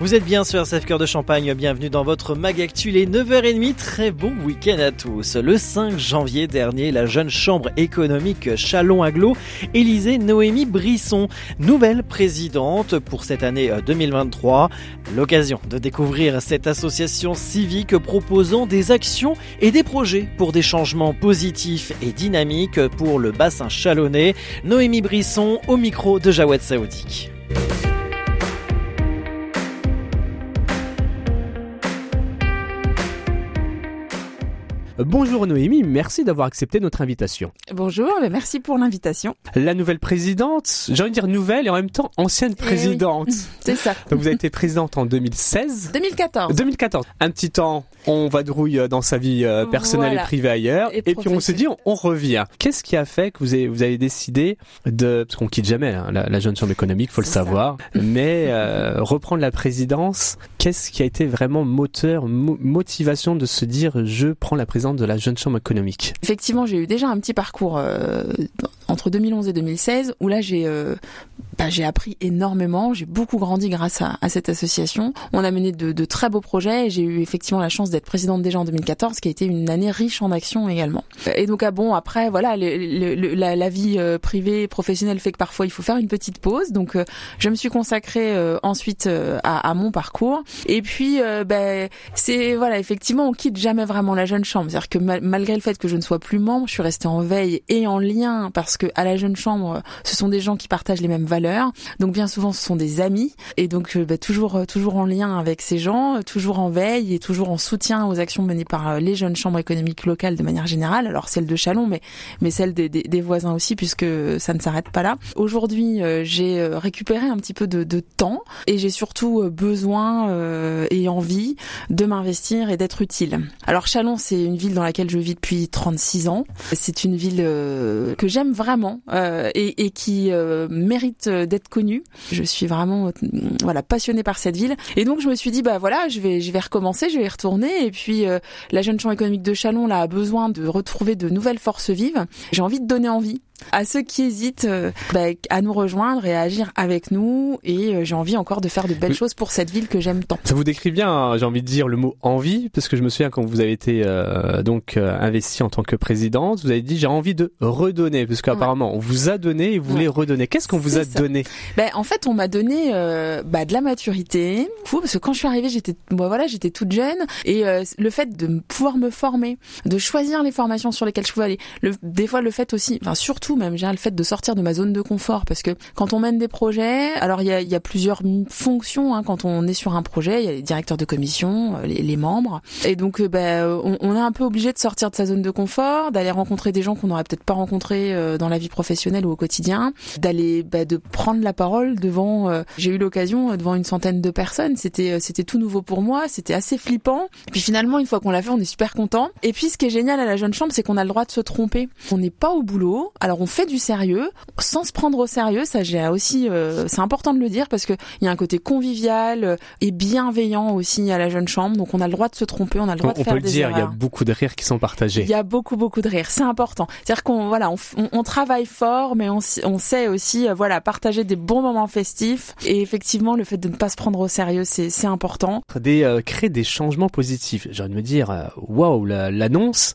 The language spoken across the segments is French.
Vous êtes bien sur RCF Cœur de Champagne, bienvenue dans votre Mag Actu, les 9h30, très bon week-end à tous. Le 5 janvier dernier, la jeune chambre économique Chalon-Aglo élisait Noémie Brisson, nouvelle présidente pour cette année 2023. L'occasion de découvrir cette association civique proposant des actions et des projets pour des changements positifs et dynamiques pour le bassin chalonnais. Noémie Brisson au micro de Jawed Saoudik. Bonjour Noémie, merci d'avoir accepté notre invitation. Bonjour, merci pour l'invitation. La nouvelle présidente, j'ai envie de dire nouvelle et en même temps ancienne Eh oui. présidente. C'est ça. Donc vous avez été présidente en 2016. 2014. 2014. Un petit temps, on vadrouille dans sa vie euh, personnelle Voilà. et privée ailleurs. Et Et, puis on se dit, on, on revient. Qu'est-ce qui a fait que vous avez, vous avez décidé de... Parce qu'on quitte jamais hein, la, la jeune chambre économique, faut le ça. savoir. Mais euh, reprendre la présidence, qu'est-ce qui a été vraiment moteur, mo- motivation de se dire, je prends la présidence de la jeune chambre économique? Effectivement, j'ai eu déjà un petit parcours euh, entre 2011 et 2016 où là j'ai euh, bah, j'ai appris énormément, j'ai beaucoup grandi grâce à, à cette association. On a mené de, de très beaux projets et j'ai eu effectivement la chance d'être présidente déjà en 2014, qui a été une année riche en actions également. Et donc ah bon après voilà le- le- le- la, vie euh, privée et professionnelle fait que parfois il faut faire une petite pause. Donc euh, je me suis consacrée euh, ensuite à, à mon parcours. Et puis euh, ben c'est voilà effectivement on quitte jamais vraiment la jeune chambre. C'est-à-dire que mal- malgré le fait que je ne sois plus membre, je suis restée en veille et en lien parce que à la jeune chambre, ce sont des gens qui partagent les mêmes valeurs. Donc bien souvent ce sont des amis et donc bah, toujours euh, toujours en lien avec ces gens, euh, toujours en veille et toujours en soutien aux actions menées par les jeunes chambres économiques locales de manière générale. Alors celle de Chalon, mais mais celle des, des, des voisins aussi puisque ça ne s'arrête pas là. Aujourd'hui, j'ai récupéré un petit peu de, de temps et j'ai surtout besoin et envie de m'investir et d'être utile. Alors Chalon, c'est une ville dans laquelle je vis depuis 36 ans. C'est une ville euh, que j'aime vraiment euh, et, qui euh, mérite euh, d'être connue. Je suis vraiment euh, voilà passionnée par cette ville et donc je me suis dit bah voilà, je vais je vais recommencer, je vais y retourner et puis euh, la jeune chambre économique de Chalon là a besoin de retrouver de nouvelles forces vives. J'ai envie de donner envie à ceux qui hésitent euh, bah, à nous rejoindre et à agir avec nous et euh, j'ai envie encore de faire de belles Oui. choses pour cette ville que j'aime tant. Ça vous décrit bien, hein, j'ai envie de dire le mot envie, parce que je me souviens quand vous avez été euh, donc euh, investi en tant que présidente, vous avez dit j'ai envie de redonner, parce qu'apparemment on vous a donné et vous voulez redonner. Qu'est-ce qu'on vous a ça. donné? Ben, en fait, on m'a donné euh, bah, de la maturité. Fou, parce que quand je suis arrivée, j'étais, moi voilà, j'étais toute jeune, et euh, le fait de pouvoir me former, de choisir les formations sur lesquelles je pouvais aller, le, des fois le fait aussi, enfin surtout même, j'ai le fait de sortir de ma zone de confort, parce que quand on mène des projets, alors il y a, y a plusieurs fonctions hein, quand on est sur un projet, il y a les directeurs de commission, euh, les, les membres, et donc euh, ben, on, on est un peu obligé de sortir de sa zone de confort, d'aller rencontrer des gens qu'on n'aurait peut-être pas rencontrés euh, dans la vie professionnelle ou au quotidien, d'aller bah, de prendre la parole devant euh, j'ai eu l'occasion devant une centaine de personnes. C'était c'était tout nouveau pour moi c'était assez flippant. Et puis finalement une fois qu'on l'a fait on est super content. Et puis ce qui est génial à la jeune chambre c'est qu'on a le droit de se tromper. On n'est pas au boulot. Alors on fait du sérieux sans se prendre au sérieux ça j'ai aussi euh, c'est important de le dire parce que il y a un côté convivial euh, et bienveillant aussi à la jeune chambre donc on a le droit de se tromper on a le On, droit de on faire peut le des dire, il y a beaucoup de rires qui sont partagés. Il y a beaucoup beaucoup de rire, c'est important. C'est-à-dire qu'on voilà, on, on- on travaille fort, mais on, on sait aussi euh, voilà partager des bons moments festifs. Et effectivement, le fait de ne pas se prendre au sérieux, c'est important. Des, euh, créer des changements positifs. J'ai envie de me dire, waouh, la- l'annonce,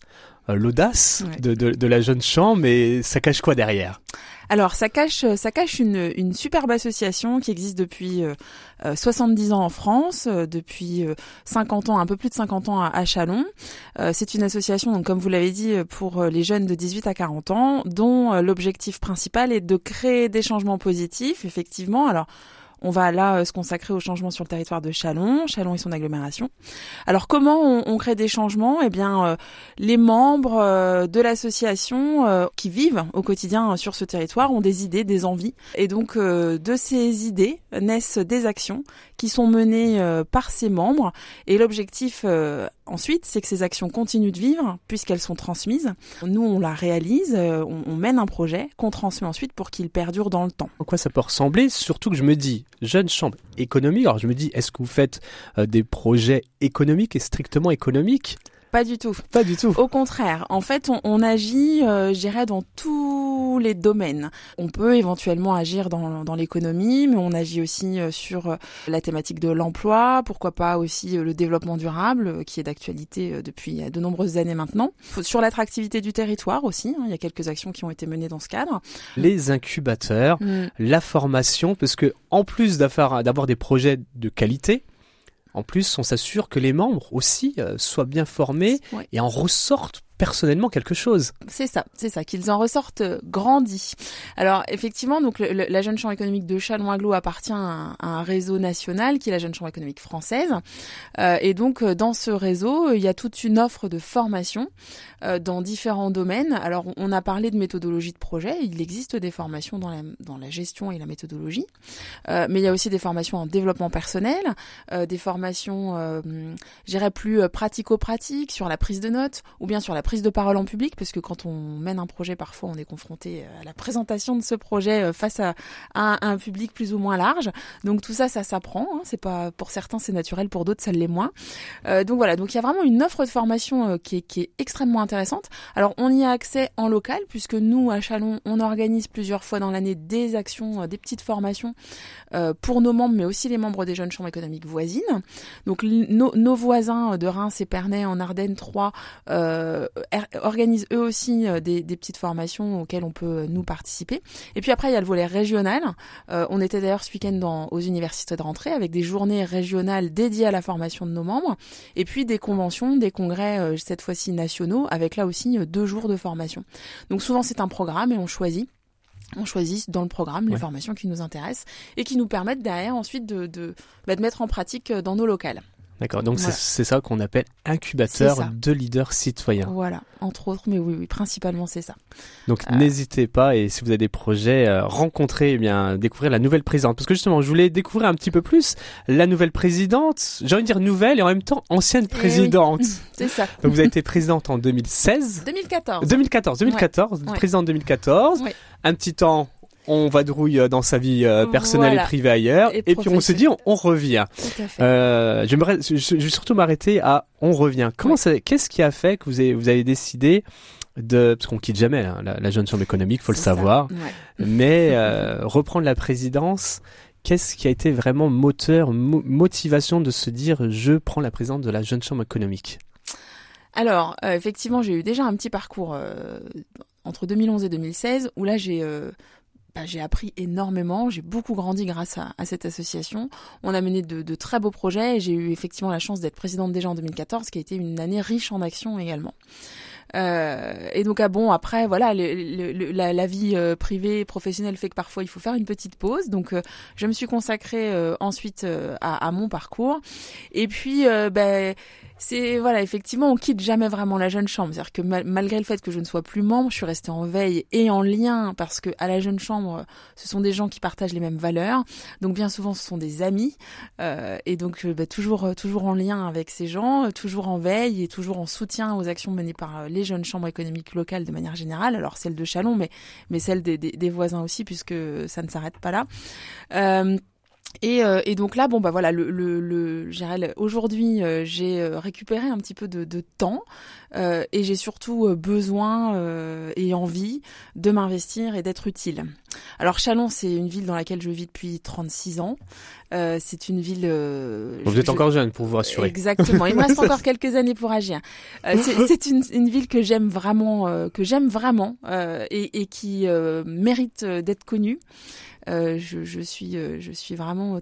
l'audace Ouais. de, de, de la jeune chambre, mais ça cache quoi derrière? Alors ça cache ça cache une une superbe association qui existe depuis euh, euh, 70 ans en France, euh, depuis euh, 50 ans, un peu plus de 50 ans à, à Chalon. Euh, c'est une association donc comme vous l'avez dit euh, pour euh, les jeunes de 18 à 40 ans dont euh, l'objectif principal est de créer des changements positifs effectivement. Alors on va là euh, se consacrer au changement sur le territoire de Chalon, Chalon et son agglomération. Alors comment on, on crée des changements? Eh bien, euh, les membres euh, de l'association euh, qui vivent au quotidien euh, sur ce territoire ont des idées, des envies, et donc euh, de ces idées naissent des actions qui sont menées par ces membres. Et l'objectif ensuite, c'est que ces actions continuent de vivre puisqu'elles sont transmises. Nous, on la réalise, euh, on, mène un projet qu'on transmet ensuite pour qu'il perdure dans le temps. En quoi ça peut ressembler? Surtout que je me dis, jeune chambre économique, alors je me dis, est-ce que vous faites euh, des projets économiques et strictement économiques? Pas du tout. Pas du tout. Au contraire, en fait, on, on agit, euh, je dirais, dans tous les domaines. On peut éventuellement agir dans, dans l'économie, mais on agit aussi euh, sur euh, la thématique de l'emploi, pourquoi pas aussi euh, le développement durable, qui est d'actualité depuis de nombreuses années maintenant. Sur l'attractivité du territoire aussi, hein, il y a quelques actions qui ont été menées dans ce cadre. Les incubateurs, la formation, parce que en plus d'avoir des projets de qualité, en plus on s'assure que les membres aussi euh, soient bien formés Ouais. et en ressortent personnellement quelque chose. C'est ça, c'est ça, qu'ils en ressortent euh, grandis. Alors effectivement, donc la jeune chambre économique de Châlons-Aglo appartient à un, réseau national qui est la jeune chambre économique française. Euh, et donc euh, dans ce réseau, il y a toute une offre de formation euh, dans différents domaines. Alors on- a parlé de méthodologie de projet, il existe des formations dans la, dans la gestion et la méthodologie, Euh, mais il y a aussi des formations en développement personnel, euh, des formations, euh, je dirais plus euh, pratico-pratiques sur la prise de notes ou bien sur la prise de parole en public, parce que quand on mène un projet, parfois on est confronté à la présentation de ce projet euh, face à, un public plus ou moins large. Donc tout ça, ça s'apprend. Hein. C'est pas pour certains c'est naturel, pour d'autres ça l'est moins. Euh, donc voilà, donc il y a vraiment une offre de formation euh, qui, est, extrêmement intéressante. Alors on y a accès en local, puisque nous à Chalon, on organise plusieurs fois dans l'année des actions, des petites formations pour nos membres, mais aussi les membres des jeunes chambres économiques voisines. Donc nos, nos voisins de Reims, Épernay, en Ardennes 3 euh, er- organisent eux aussi euh, des, des petites formations auxquelles on peut euh, nous participer. Et puis après, il y a le volet régional. Euh, on était d'ailleurs ce week-end aux universités de rentrée avec des journées régionales dédiées à la formation de nos membres. Et puis des conventions, des congrès, euh, cette fois-ci nationaux, avec là aussi euh, deux jours de formation. Donc souvent c'est un programme et on choisit. On choisit dans le programme les Ouais. formations qui nous intéressent et qui nous permettent derrière ensuite de, de, bah, de mettre en pratique euh, dans nos locales. D'accord. Donc c'est- Voilà. c'est ça qu'on appelle incubateur de leaders citoyens. Voilà, entre autres, mais oui, oui, principalement c'est ça. Donc Euh. n'hésitez pas et si vous avez des projets, euh, rencontrer, eh bien découvrir la nouvelle présidente. Parce que justement, je voulais découvrir un petit peu plus la nouvelle présidente. J'ai envie de dire nouvelle et en même temps ancienne Eh oui. présidente. C'est ça. Donc vous avez été présidente en 2016. 2014. 2014, 2014, Ouais. présidente 2014. Ouais. Un petit temps, on vadrouille euh, dans sa vie euh, personnelle Voilà. et privée ailleurs. Et Et, puis on se dit, on, on revient. Tout à fait. Euh, je, vais surtout m'arrêter à on revient. Comment Ouais. qu'est-ce qui a fait que vous avez, vous avez décidé de, parce qu'on quitte jamais hein, la, la jeune chambre économique, faut le savoir, Ouais. mais euh, reprendre la présidence. Qu'est-ce qui a été vraiment moteur, mo- motivation de se dire je prends la présidence de la jeune chambre économique? Alors, effectivement, j'ai eu déjà un petit parcours entre 2011 et 2016 où là, j'ai euh, bah, j'ai appris énormément, j'ai beaucoup grandi grâce à, à cette association. On a mené de, de très beaux projets et j'ai eu effectivement la chance d'être présidente déjà en 2014, qui a été une année riche en actions également. Euh, et donc ah bon après voilà le, le- la, la vie euh, privée professionnelle fait que parfois il faut faire une petite pause donc euh, je me suis consacrée euh, ensuite euh, à, à mon parcours et puis euh, ben c'est voilà effectivement on quitte jamais vraiment la jeune chambre. C'est-à-dire que mal- malgré le fait que je ne sois plus membre je suis restée en veille et en lien parce que à la jeune chambre ce sont des gens qui partagent les mêmes valeurs. Donc bien souvent ce sont des amis. Euh, et donc euh, bah, toujours euh, toujours en lien avec ces gens euh, toujours en veille et toujours en soutien aux actions menées par les jeunes chambres économiques locales de manière générale. Alors celle de Chalon mais mais celle des, des, des voisins aussi puisque ça ne s'arrête pas là. Euh, et, euh, et donc là, bon bah voilà, le, le, le aujourd'hui, euh, j'ai euh, récupéré un petit peu de, de temps euh, et j'ai surtout euh, besoin euh, et envie de m'investir et d'être utile. Alors Chalon, c'est une ville dans laquelle je vis depuis 36 ans. Euh, c'est une ville. euh, Vous je- êtes je- encore jeune pour vous rassurer. Exactement. Il me reste encore quelques années pour agir. Euh, c'est une, une ville que j'aime vraiment, euh, que j'aime vraiment euh, et, et qui euh, mérite d'être connue. Euh, je, je suis, euh, je suis vraiment, euh,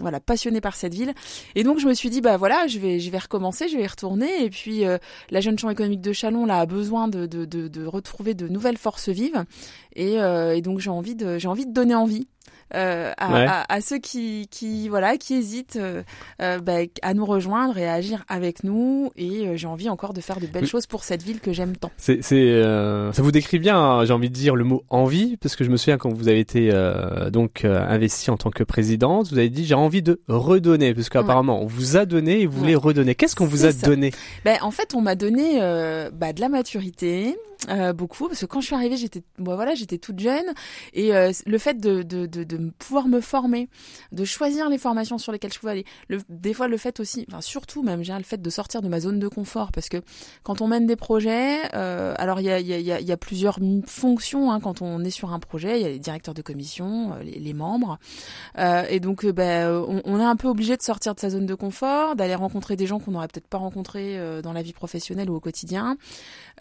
voilà, passionnée par cette ville. Et donc je me suis dit, bah voilà, je vais, je vais recommencer, je vais y retourner. Et puis euh, la jeune chambre économique de Chalon là a besoin de, de, de, de retrouver de nouvelles forces vives. Et, euh, et donc j'ai envie de, j'ai envie de donner envie. Euh, à, Ouais. à- à ceux qui, qui voilà qui hésitent euh, euh, bah, à nous rejoindre et à agir avec nous. Et euh, j'ai envie encore de faire de belles choses pour cette ville que j'aime tant. C'est, euh, ça vous décrit bien, hein, j'ai envie de dire le mot envie, parce que je me souviens quand vous avez été euh, donc euh, investi en tant que présidente, vous avez dit j'ai envie de redonner, parce qu'apparemment on vous a donné et vous voulez Ouais. redonner. Qu'est-ce qu'on vous a ça. donné? Ben, en fait, on m'a donné euh, bah, de la maturité, euh, beaucoup, parce que quand je suis arrivée, j'étais, bon, voilà, j'étais toute jeune, et euh, le fait de, de, de, de pouvoir me former, de choisir les formations sur lesquelles je pouvais aller, le, des fois le fait aussi, enfin surtout même, j'ai le fait de sortir de ma zone de confort, parce que quand on mène des projets, euh, alors il y a, y, a, y a- y a plusieurs fonctions hein, quand on est sur un projet, il y a les directeurs de commission, euh, les, les membres, euh, et donc ben, on, on est un peu obligé de sortir de sa zone de confort, d'aller rencontrer des gens qu'on n'aurait peut-être pas rencontrés dans la vie professionnelle ou au quotidien,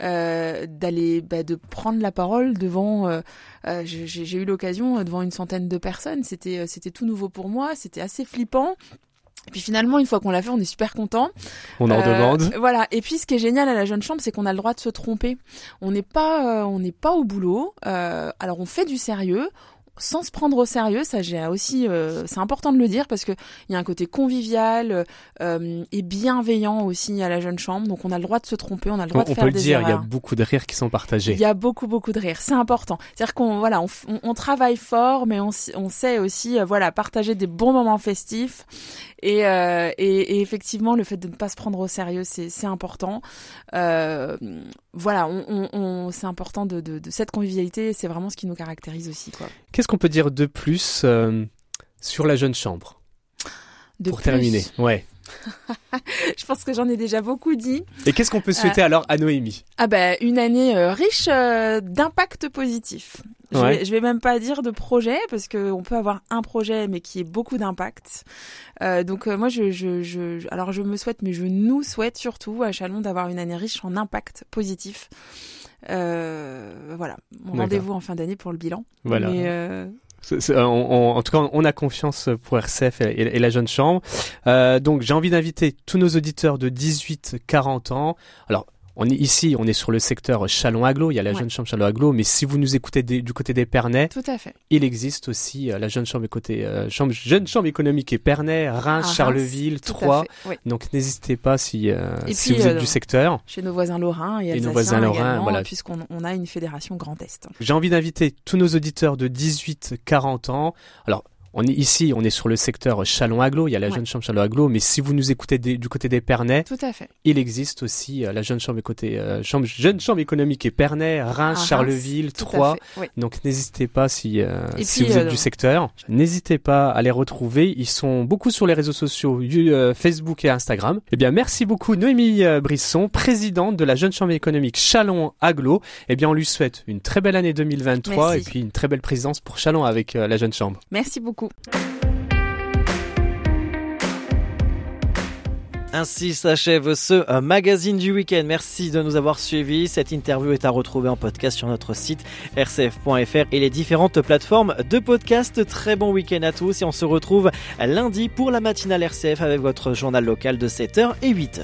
euh, d'aller bah, de prendre la parole devant. euh, euh, j'ai eu l'occasion euh, devant une centaine de personnes. C'était c'était tout nouveau pour moi. C'était assez flippant. Et puis finalement, une fois qu'on l'a fait, on est super content. On en Euh, demande. Voilà. Et puis ce qui est génial à la jeune chambre, c'est qu'on a le droit de se tromper. On n'est pas, euh, on n'est pas au boulot. Euh, alors on fait du sérieux. Sans se prendre au sérieux, ça j'ai aussi, euh, c'est important de le dire parce que il y a un côté convivial euh, et bienveillant aussi à la jeune chambre, donc on a le droit de se tromper, on a le On, droit de on faire peut le des dire, il y a erreurs. beaucoup de rires qui sont partagés. Il y a beaucoup beaucoup de rire, c'est important. C'est-à-dire qu'on voilà, on, on, on travaille fort, mais on, on sait aussi euh, voilà partager des bons moments festifs. Et, euh, et, et effectivement, le fait de ne pas se prendre au sérieux, c'est c'est important. Voilà, on, on, on- c'est important de, de, de cette convivialité. C'est vraiment ce qui nous caractérise aussi. Qu'est-ce qu'on peut dire de plus euh, sur la jeune chambre? De pour plus, terminer Ouais. je pense que j'en ai déjà beaucoup dit. Et qu'est-ce qu'on peut souhaiter alors à Noémie Ah bah une année euh, riche euh, d'impact positif. Je, Ouais. vais, je vais même pas dire de projet parce que on peut avoir un projet mais qui ait beaucoup d'impact. Euh, donc euh, moi je, je, je je- alors je me souhaite mais je nous souhaite surtout à Chalon d'avoir une année riche en impact positif. Euh, voilà. Rendez-vous en fin d'année pour le bilan. Voilà. Mais, euh, en tout cas, on a confiance pour RCF et, et- et la jeune chambre. Euh, donc, j'ai envie d'inviter tous nos auditeurs de 18-40 ans. Alors, on est ici, on est sur le secteur Chalon-Aglo. Il y a la Ouais. jeune chambre Chalon-Aglo, mais si vous nous écoutez des- du côté des Pernets, tout à fait. il existe aussi euh, la jeune chambre côté euh, chambre, jeune chambre économique et Pernets, Reims, Reims, Charleville, Troyes. oui. Donc, n'hésitez pas si euh, si vous êtes du secteur. Chez nos voisins lorrains et Et nos voisins lorrains, voilà. puisqu'on on a une fédération Grand Est. J'ai envie d'inviter tous nos auditeurs de 18-40 ans. Alors, on est ici, on est sur le secteur Chalon-Aglo. Il y a la Ouais. jeune chambre Chalon-Aglo, mais si vous nous écoutez des- du côté des Pernets, Tout à fait. il existe aussi euh, la jeune chambre côté euh, chambre, jeune chambre économique et Pernets, Reims, À Reims, Charleville, Troyes. oui. Donc n'hésitez pas si, euh, Et si puis, vous êtes du secteur, n'hésitez pas à les retrouver. Ils sont beaucoup sur les réseaux sociaux, Facebook et Instagram. Eh bien, merci beaucoup Noémie Brisson, présidente de la jeune chambre économique Chalon Aglo. Eh bien, on lui souhaite une très belle année 2023 Merci. et puis une très belle présidence pour Chalon avec la jeune chambre. Merci beaucoup. Ainsi s'achève ce euh, magazine du week-end. Merci de nous avoir suivis. Cette interview est à retrouver en podcast sur notre site rcf.fr et les différentes plateformes de podcast. Très bon week-end à tous et on se retrouve lundi pour la matinale RCF avec votre journal local de 7h et 8h.